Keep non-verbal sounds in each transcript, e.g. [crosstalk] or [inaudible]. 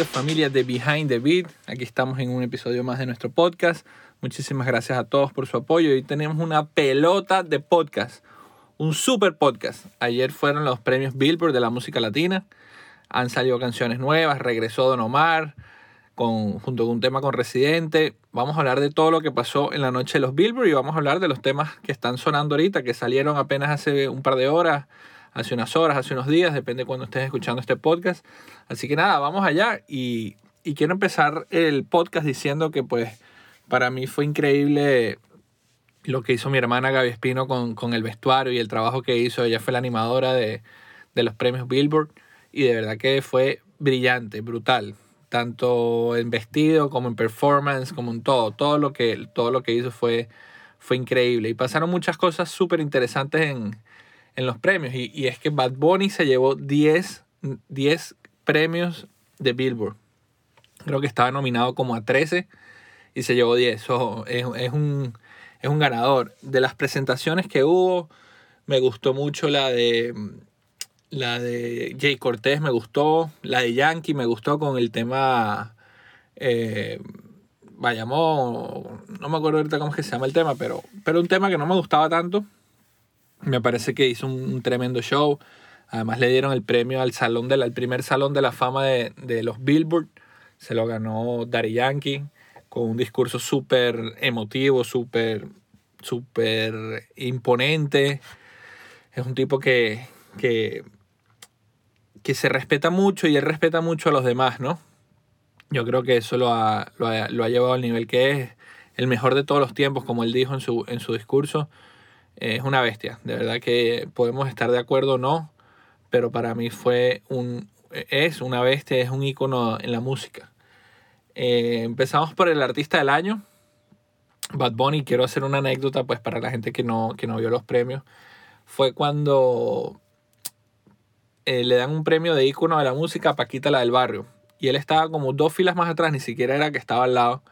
bienvenidos familia de Behind the Beat. Aquí estamos en un episodio más de nuestro podcast. Muchísimas gracias a todos por su apoyo. Hoy tenemos una pelota de podcast, un super podcast. Ayer fueron los premios Billboard de la música latina. Han salido canciones nuevas, regresó Don Omar con, junto con un tema con Residente. Vamos a hablar de todo lo que pasó en la noche de los Billboard y vamos a hablar de los temas que están sonando ahorita, que salieron apenas hace un par de horas hace unas horas, hace unos días, depende de cuando estés escuchando este podcast. Así que nada, vamos allá y, y quiero empezar el podcast diciendo que pues para mí fue increíble lo que hizo mi hermana Gaby Espino con, con el vestuario y el trabajo que hizo. Ella fue la animadora de, de los premios Billboard y de verdad que fue brillante, brutal tanto en vestido como en performance, como en todo. Todo lo que, todo lo que hizo fue, fue increíble. Y pasaron muchas cosas súper interesantes en, en los premios. Y, y, es que Bad Bunny se llevó 10, 10 premios de Billboard. Creo que estaba nominado como a 13 y se llevó 10. So, es, es, un, es un ganador. De las presentaciones que hubo, me gustó mucho la de la de Jay Cortés, me gustó. La de Yankee me gustó con el tema... Eh, no me acuerdo ahorita cómo es que se llama el tema, pero, pero un tema que no me gustaba tanto me parece que hizo un, tremendo show. Además le dieron el premio al salón de al primer salón de la fama de, de los Billboard. Se lo ganó Daddy Yankee con un discurso súper emotivo, súper súper imponente. Es un tipo que, que, que, se respeta mucho y él respeta mucho a los demás, ¿no? Yo creo que eso lo ha, lo ha, lo ha llevado al nivel que es el mejor de todos los tiempos, como él dijo en su, en su discurso es una bestia. De verdad que podemos estar de acuerdo o no, pero para mí fue un, es una bestia, es un icono en la música. Eh, empezamos por el artista del año, Bad Bunny. Quiero hacer una anécdota pues para la gente que no, que no vio los premios. Fue cuando eh, le dan un premio de icono de la música a Paquita la del barrio. Y él estaba como dos filas más atrás, ni siquiera era que estaba al lado.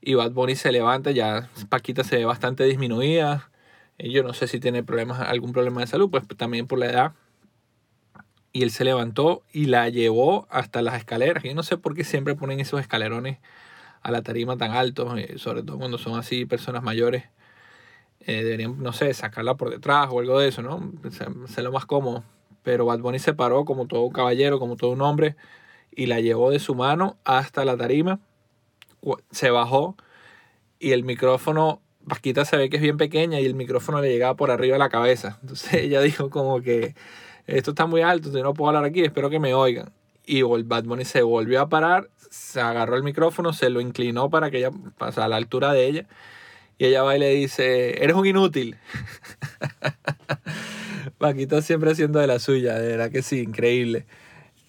Y Bad Bunny se levanta, ya Paquita se ve bastante disminuida yo no sé si tiene problemas, algún problema de salud, pues también por la edad. Y él se levantó y la llevó hasta las escaleras. Yo no sé por qué siempre ponen esos escalerones a la tarima tan altos, eh, sobre todo cuando son así personas mayores. Eh, deberían, no sé, sacarla por detrás o algo de eso, ¿no? Ser lo más cómodo. Pero Bad Bunny se paró como todo un caballero, como todo un hombre, y la llevó de su mano hasta la tarima. Se bajó y el micrófono Paquita se ve que es bien pequeña y el micrófono le llegaba por arriba de la cabeza. Entonces [laughs] ella dijo como que esto está muy alto, yo no puedo hablar aquí, espero que me oigan. Y Bad Bunny se volvió a parar, se agarró el micrófono, se lo inclinó para que ella pasara a la altura de ella. Y ella va y le dice, eres un inútil. [laughs] Paquita siempre haciendo de la suya, de verdad que sí, increíble.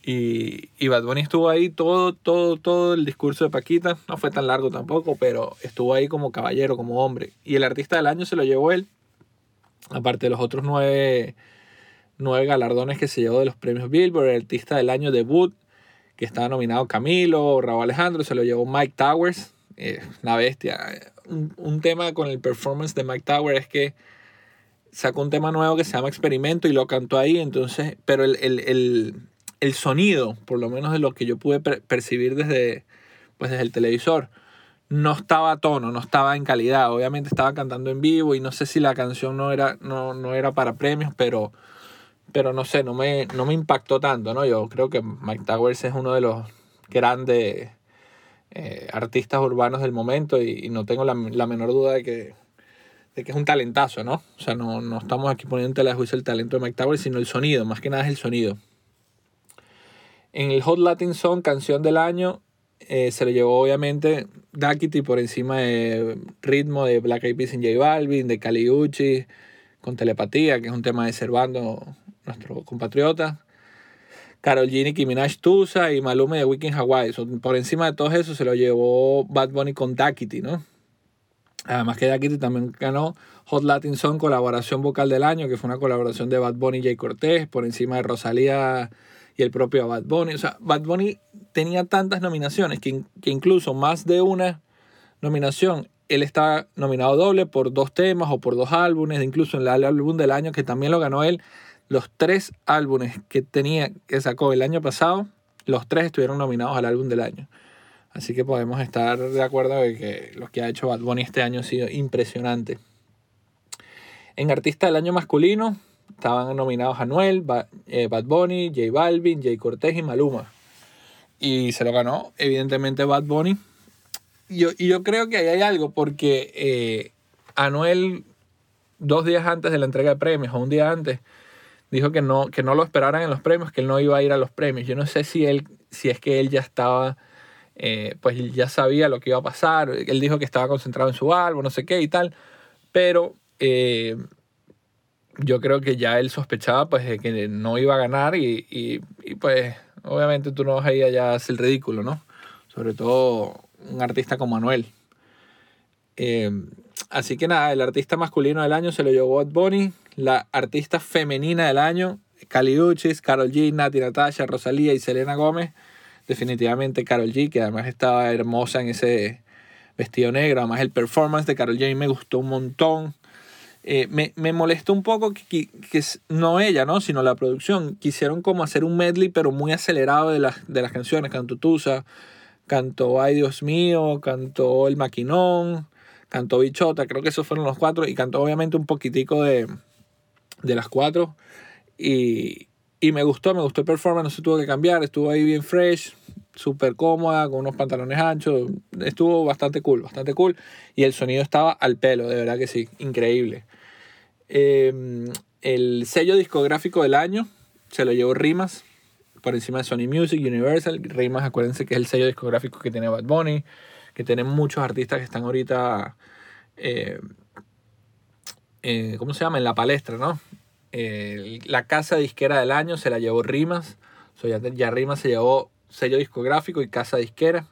Y, y Bad Bunny estuvo ahí todo, todo, todo el discurso de Paquita. No fue tan largo tampoco, pero estuvo ahí como caballero, como hombre. Y el artista del año se lo llevó él. Aparte de los otros nueve, nueve galardones que se llevó de los premios Billboard. El artista del año debut, que estaba nominado Camilo, Raúl Alejandro, se lo llevó Mike Towers. Eh, una bestia. Un, un tema con el performance de Mike Towers es que sacó un tema nuevo que se llama Experimento y lo cantó ahí. Entonces, pero el, el, el el sonido, por lo menos de lo que yo pude percibir desde, pues desde el televisor, no estaba a tono, no estaba en calidad. Obviamente estaba cantando en vivo y no sé si la canción no era, no, no era para premios, pero, pero no sé, no me, no me impactó tanto, ¿no? Yo creo que Mike Towers es uno de los grandes eh, artistas urbanos del momento y, no tengo la, la, menor duda de que, de que es un talentazo, ¿no? O sea, no, no estamos aquí poniendo en tela de juicio el talento de Mike Towers, sino el sonido, más que nada es el sonido. En el Hot Latin Song, canción del año, eh, se le llevó obviamente Dakity por encima de ritmo de Black Eyed Peas en J Balvin, de Kali Uchi, con Telepatía, que es un tema de Servando, nuestro compatriota. Carol G, Nicki Minaj, Tusa y Malume de Weekend Hawaii. por encima de todo eso se lo llevó Bad Bunny con Dakity, ¿no? Además que Dakity también ganó Hot Latin Song colaboración vocal del año, que fue una colaboración de Bad Bunny y Jay Cortés, por encima de Rosalía y el propio Bad Bunny. O sea, Bad Bunny tenía tantas nominaciones que, que incluso más de una nominación, él está nominado doble por dos temas o por dos álbumes, incluso en el álbum del año que también lo ganó él. Los tres álbumes que tenía, que sacó el año pasado, los tres estuvieron nominados al álbum del año. Así que podemos estar de acuerdo de que lo que ha hecho Bad Bunny este año ha sido impresionante. En Artista del Año Masculino estaban nominados Anuel, eh, Bad Bunny, J Balvin, Jay Cortez y Maluma. Y se lo ganó, evidentemente, Bad Bunny. Y yo, y yo creo que ahí hay algo, porque eh, Anuel, dos días antes de la entrega de premios, o un día antes, dijo que no, que no lo esperaran en los premios, que él no iba a ir a los premios. Yo no sé si, él, si es que él ya estaba, eh, pues ya sabía lo que iba a pasar. Él dijo que estaba concentrado en su álbum, no sé qué y tal. Pero eh, yo creo que ya él sospechaba pues que no iba a ganar y, y, y pues obviamente tú no vas a ir allá a hacer el ridículo, ¿no? Sobre todo un artista como Manuel. Eh, así que nada, el artista masculino del año se lo llevó Bad Bunny. La artista femenina del año, Kali Uchis, Carol G, Nati Natasha, Rosalía y Selena Gómez. Definitivamente Carol G, que además estaba hermosa en ese vestido negro. Además el performance de Carol G me gustó un montón. Eh, me, me, molestó un poco que, que, no ella, ¿no? sino la producción. Quisieron como hacer un medley, pero muy acelerado de las, de las canciones. Cantó Tusa, cantó Ay Dios mío, cantó El Maquinón, cantó Bichota, creo que esos fueron los cuatro. Y cantó obviamente un poquitico de, de las cuatro. Y, y me gustó, me gustó el performance, no se tuvo que cambiar, estuvo ahí bien fresh, súper cómoda, con unos pantalones anchos, estuvo bastante cool, bastante cool. Y el sonido estaba al pelo, de verdad que sí, increíble. Eh, el sello discográfico del año se lo llevó Rimas, por encima de Sony Music, Universal. Rimas, acuérdense que es el sello discográfico que tiene Bad Bunny, que tiene muchos artistas que están ahorita, eh, eh, ¿cómo se llama? En la palestra, ¿no? La casa disquera del año se la llevó Rimas. So ya, ya Rimas se llevó sello discográfico y casa disquera.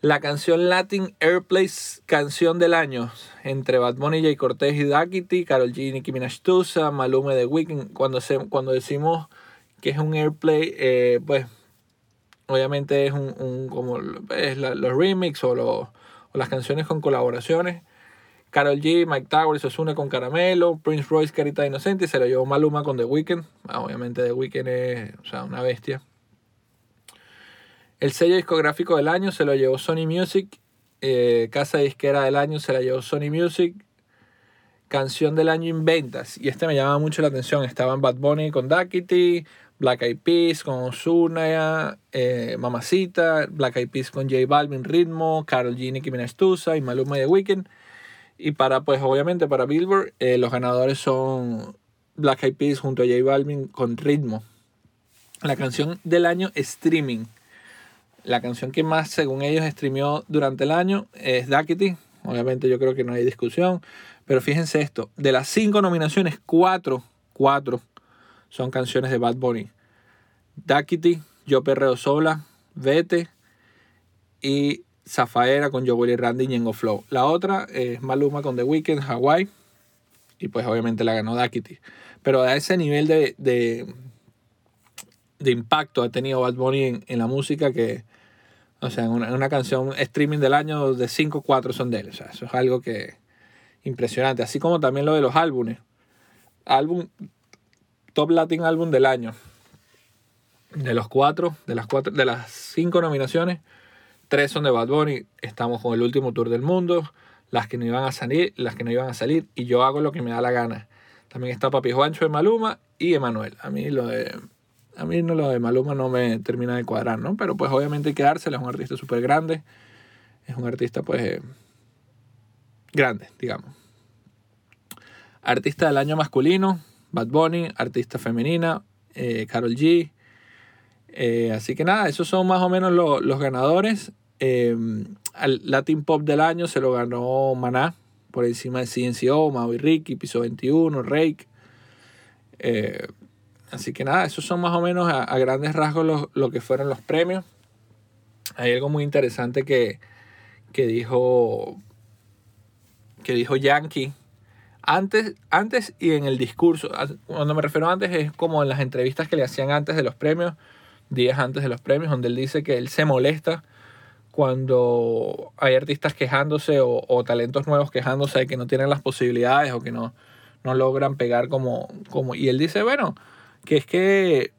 La canción Latin Airplays Canción del Año entre Bad Bunny, Jay Cortez y Daquiti, Carol G, Nicki Minaj, Tusa, Malume The Weeknd. Cuando, se, cuando decimos que es un airplay, eh, pues obviamente es un, un como es los remix o, lo, o, las canciones con colaboraciones. Carol G, Mike Towers, Osuna con Caramelo, Prince Royce, Carita Inocente, se lo llevó Maluma con The Weeknd. Ah, obviamente The Weeknd es o sea, una bestia. El sello discográfico del año se lo llevó Sony Music. Eh, casa disquera del año se la llevó Sony Music. Canción del año en ventas. Y este me llama mucho la atención. Estaban Bad Bunny con Duckity, Black Eyed Peas con Ozuna, eh, Mamacita, Black Eyed Peas con J Balvin Ritmo, Carol G, Nicki Minaj y Maluma The Weeknd. Y para, pues obviamente para Billboard, eh, los ganadores son Black Eyed Peas junto a J Balvin con Ritmo. La canción del año streaming. La canción que más, según ellos, streamió durante el año es Duckity. Obviamente yo creo que no hay discusión. Pero fíjense esto, de las cinco nominaciones, cuatro, cuatro son canciones de Bad Bunny. Duckity, Yo Perreo Sola, Vete y Zafaera con Joel y Randy y Ñengo Flow. La otra es Maluma con The Weeknd, Hawaii. Y pues obviamente la ganó Duckity. Pero a ese nivel de, de, de impacto ha tenido Bad Bunny en, en, la música que, o sea, una, una canción streaming del año de 5 4 son de él. O sea, eso es algo que impresionante. Así como también lo de los álbumes. Álbum Top Latin Album del año. De los cuatro, de las cuatro, de las cinco nominaciones, tres son de Bad Bunny. Estamos con el último tour del mundo. Las que no iban a salir, las que no iban a salir. Y yo hago lo que me da la gana. También está Papi Juancho de Maluma y Emanuel. A mí lo de. A mí no, lo de Maluma no me termina de cuadrar, ¿no? Pero pues obviamente hay que dárselo. Es un artista súper grande. Es un artista, pues. Eh, grande, digamos. Artista del año masculino, Bad Bunny, artista femenina, eh, Carol G. Eh, así que nada, esos son más o menos lo, los ganadores. Eh, al Latin Pop del año se lo ganó Maná, por encima de CNCO, Maui Ricky, Piso 21, Rake. Así que nada, esos son más o menos a, a grandes rasgos lo, lo, que fueron los premios. Hay algo muy interesante que, que dijo que dijo Yankee antes, antes y en el discurso. Cuando me refiero a antes es como en las entrevistas que le hacían antes de los premios, días antes de los premios, donde él dice que él se molesta cuando hay artistas quejándose o, o talentos nuevos quejándose de que no tienen las posibilidades o que no, no logran pegar como, como... Y él dice, bueno, que es que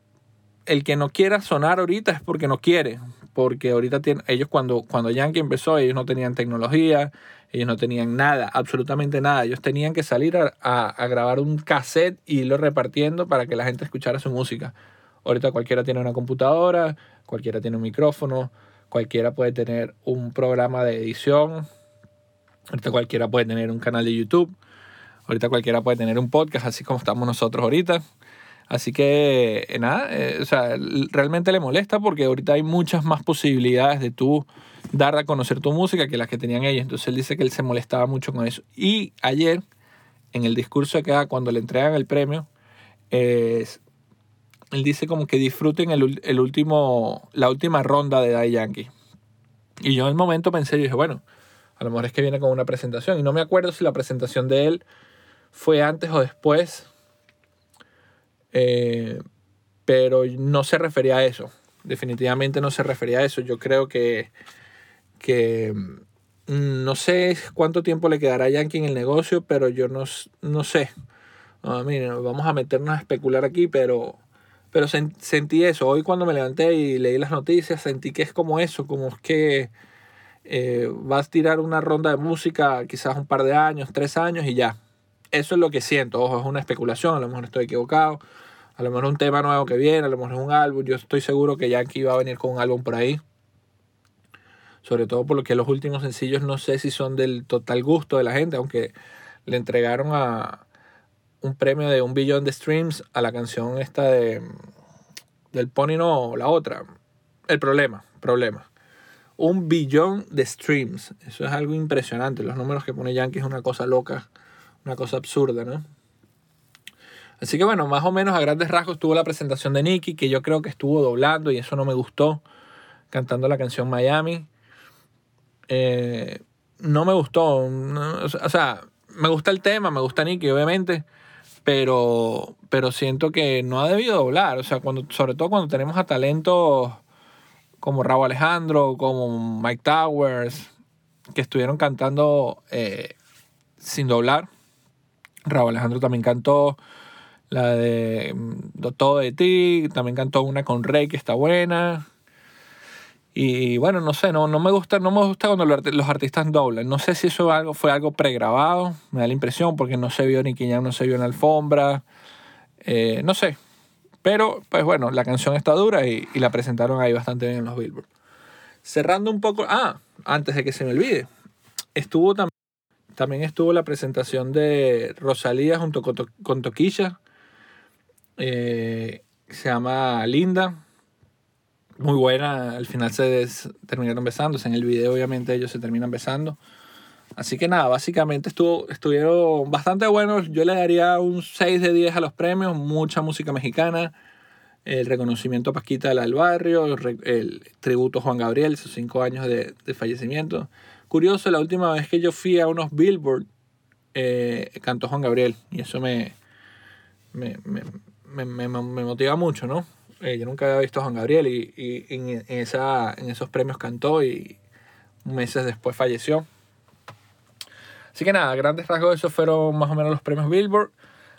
el que no quiera sonar ahorita es porque no quiere. Porque ahorita tienen, ellos cuando, cuando Yankee empezó, ellos no tenían tecnología, ellos no tenían nada, absolutamente nada. Ellos tenían que salir a, a, grabar un cassette y irlo repartiendo para que la gente escuchara su música. Ahorita cualquiera tiene una computadora, cualquiera tiene un micrófono, cualquiera puede tener un programa de edición, ahorita cualquiera puede tener un canal de YouTube, ahorita cualquiera puede tener un podcast, así como estamos nosotros ahorita. Así que, eh, nada, eh, o sea, realmente le molesta porque ahorita hay muchas más posibilidades de tú dar a conocer tu música que las que tenían ellos. Entonces él dice que él se molestaba mucho con eso. Y ayer, en el discurso que da cuando le entregan el premio, él dice como que disfruten el, el, último, la última ronda de Die Yankee. Y yo en el momento pensé, yo dije, bueno, a lo mejor es que viene con una presentación. Y no me acuerdo si la presentación de él fue antes o después eh, pero no se refería a eso. Definitivamente no se refería a eso. Yo creo que, que mm, no sé cuánto tiempo le quedará a Yankee en el negocio, pero yo no, no sé. vamos a meternos a especular aquí, pero, pero sentí eso. Hoy cuando me levanté y leí las noticias, sentí que es como eso, como es que eh, vas a tirar una ronda de música quizás un par de años, tres años y ya. Eso es lo que siento. Ojo, es una especulación, a lo mejor estoy equivocado. A lo mejor un tema nuevo que viene, a lo mejor es un álbum. Yo estoy seguro que Yankee va a venir con un álbum por ahí. Sobre todo por lo que los últimos sencillos no sé si son del total gusto de la gente, aunque le entregaron a un premio de un billón de streams a la canción esta de del Pony no, la otra. El problema, problema. Un billón de streams. Eso es algo impresionante. Los números que pone Yankee es una cosa loca una cosa absurda, ¿no? Así que bueno, más o menos a grandes rasgos tuvo la presentación de Nicky, que yo creo que estuvo doblando y eso no me gustó, cantando la canción Miami. Eh, no me gustó, o sea, me gusta el tema, me gusta Nicky, obviamente, pero, pero siento que no ha debido doblar, o sea, cuando, sobre todo cuando tenemos a talentos como Raúl Alejandro, como Mike Towers, que estuvieron cantando eh, sin doblar Raúl Alejandro también cantó la de mm, Todo de ti, también cantó una con Rey que está buena. Y bueno, no sé, no, no me gusta, no me gusta cuando los artistas doblan. No sé si eso algo, fue algo pregrabado, me da la impresión, porque no se vio ni Jam, no se vio en alfombra. Eh, no sé. Pero, pues bueno, la canción está dura y, y la presentaron ahí bastante bien en los Billboard. Cerrando un poco. Ah, antes de que se me olvide. Estuvo también. También estuvo la presentación de Rosalía junto con, Toquilla. Eh, se llama Linda. Muy buena. Al final se terminaron besándose. En el video, obviamente, ellos se terminan besando. Así que nada, básicamente estuvo, estuvieron bastante buenos. Yo le daría un 6 de 10 a los premios. Mucha música mexicana. El reconocimiento a Pasquita del Barrio. El, tributo a Juan Gabriel, sus 5 años de, de fallecimiento. Curioso, la última vez que yo fui a unos Billboard, eh, cantó Juan Gabriel. Y eso me, me, motiva mucho, ¿no? Eh, yo nunca había visto a Juan Gabriel y, en, esa, en esos premios cantó y meses después falleció. Así que nada, grandes rasgos, esos fueron más o menos los premios Billboard.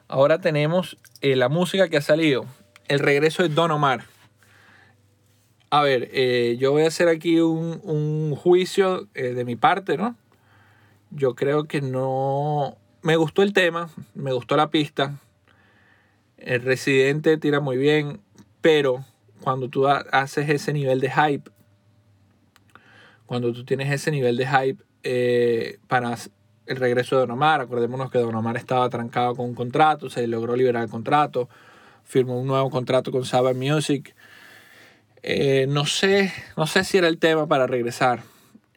Ahora tenemos eh, la música que ha salido. El regreso de Don Omar. A ver, eh, yo voy a hacer aquí un, juicio eh, de mi parte, ¿no? Yo creo que no... Me gustó el tema, me gustó la pista. El residente tira muy bien, pero cuando tú haces ese nivel de hype, cuando tú tienes ese nivel de hype eh, para el regreso de Don Omar, acordémonos que Don Omar estaba trancado con un contrato, se logró liberar el contrato, firmó un nuevo contrato con Saba Music eh, no, sé, no sé si era el tema para regresar.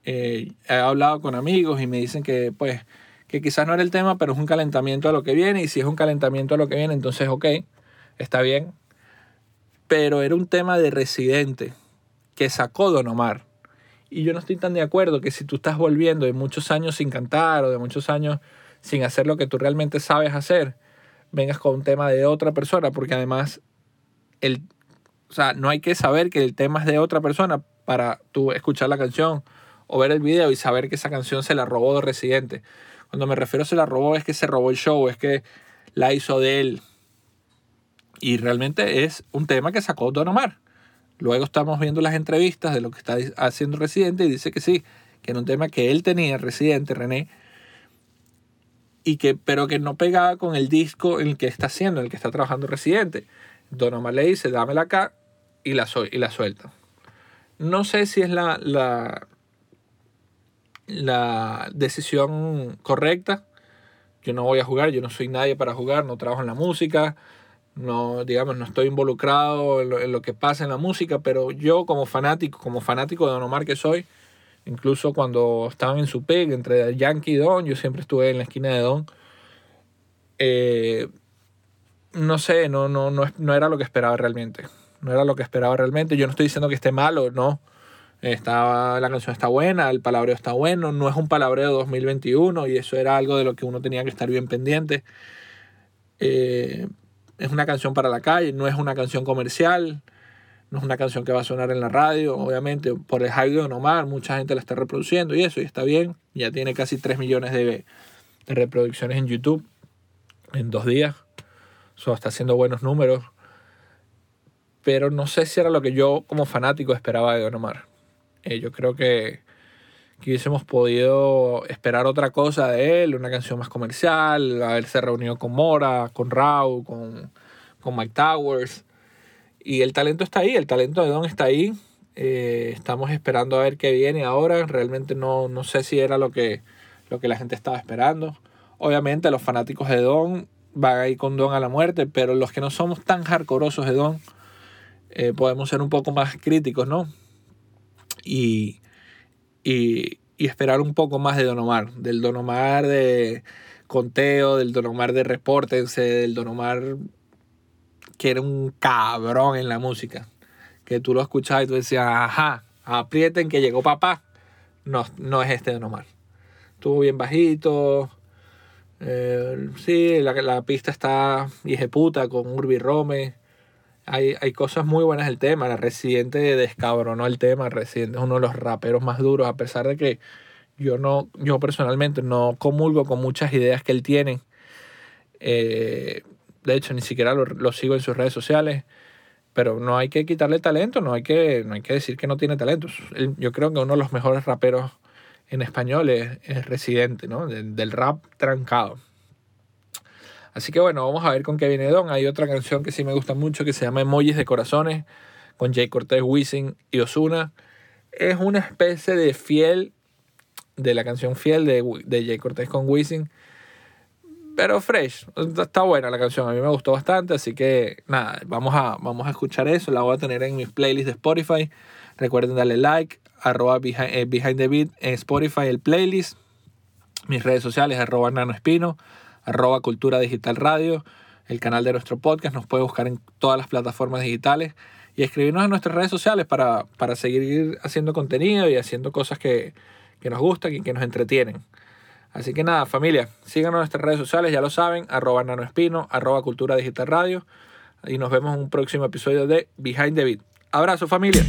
Eh, he hablado con amigos y me dicen que, pues, que quizás no era el tema, pero es un calentamiento a lo que viene. Y si es un calentamiento a lo que viene, entonces, ok, está bien. Pero era un tema de residente que sacó Don Omar. Y yo no estoy tan de acuerdo que si tú estás volviendo de muchos años sin cantar o de muchos años sin hacer lo que tú realmente sabes hacer, vengas con un tema de otra persona, porque además el, o sea, no hay que saber que el tema es de otra persona para tú escuchar la canción o ver el video y saber que esa canción se la robó de Residente. Cuando me refiero a se la robó es que se robó el show, es que la hizo de él. Y realmente es un tema que sacó Don Omar. Luego estamos viendo las entrevistas de lo que está haciendo Residente y dice que sí, que era un tema que él tenía, Residente, René, y que, pero que no pegaba con el disco en el que está haciendo, en el que está trabajando Residente. Don Omar le dice, dámela acá y la, y la suelta. No sé si es la, la, la decisión correcta. Yo no voy a jugar, yo no soy nadie para jugar, no trabajo en la música, no, digamos, no estoy involucrado en lo, que pasa en la música, pero yo como fanático, como fanático de Don Omar que soy, incluso cuando estaban en su peg entre Yankee y Don, yo siempre estuve en la esquina de Don. Eh, no sé, no, no, no, no era lo que esperaba realmente. No era lo que esperaba realmente. Yo no estoy diciendo que esté malo, no. Está, la canción está buena, el palabreo está bueno, no es un palabreo 2021 y eso era algo de lo que uno tenía que estar bien pendiente. Eh, es una canción para la calle, no es una canción comercial, no es una canción que va a sonar en la radio, obviamente por el hype de Omar, mucha gente la está reproduciendo y eso, y está bien, ya tiene casi 3 millones de, reproducciones en YouTube en dos días, eso está haciendo buenos números, pero no sé si era lo que yo como fanático esperaba de Don Omar. Eh, yo creo que, que, hubiésemos podido esperar otra cosa de él, una canción más comercial, haberse reunido con Mora, con Raúl, con, con Mike Towers. Y el talento está ahí, el talento de Don está ahí. Eh, estamos esperando a ver qué viene ahora. Realmente no, no sé si era lo que, lo que la gente estaba esperando. Obviamente los fanáticos de Don van a ir con Don a la muerte, pero los que no somos tan hardcoreosos de Don, eh, podemos ser un poco más críticos, ¿no? y, y, esperar un poco más de Don Omar, del Don Omar de conteo, del Don Omar de repórtense, del Don Omar que era un cabrón en la música. Que tú lo escuchabas y tú decías, ajá, aprieten que llegó papá. No, no es este Don Omar. Estuvo bien bajito. Eh, sí, la, la, pista está puta con Urbi Rome. Hay, cosas muy buenas del tema. La Residente descabronó el tema. Residente es uno de los raperos más duros, a pesar de que yo no, yo personalmente no comulgo con muchas ideas que él tiene. Eh, de hecho, ni siquiera lo, sigo en sus redes sociales. Pero no hay que quitarle talento, no hay que, no hay que decir que no tiene talento. yo creo que uno de los mejores raperos en español es, Residente, ¿no? del rap trancado. Así que bueno, vamos a ver con qué viene Don. Hay otra canción que sí me gusta mucho que se llama Emojis de Corazones con Jay Cortez, Wisin y Osuna. Es una especie de fiel de la canción fiel de, de Jay Cortez con Wisin. Pero fresh, está buena la canción, a mí me gustó bastante, así que nada, vamos a, vamos a escuchar eso, la voy a tener en mis playlists de Spotify. Recuerden darle like, arroba behind, eh, the beat Spotify el playlist. Mis redes sociales, arroba nano espino arroba Cultura Digital Radio, el canal de nuestro podcast. Nos puede buscar en todas las plataformas digitales y escribirnos en nuestras redes sociales para, seguir haciendo contenido y haciendo cosas que, nos gustan y que nos entretienen. Así que nada, familia, síganos en nuestras redes sociales, ya lo saben, arroba nanoespino, arroba cultura digital radio. Y nos vemos en un próximo episodio de Behind the Beat. Abrazo familia.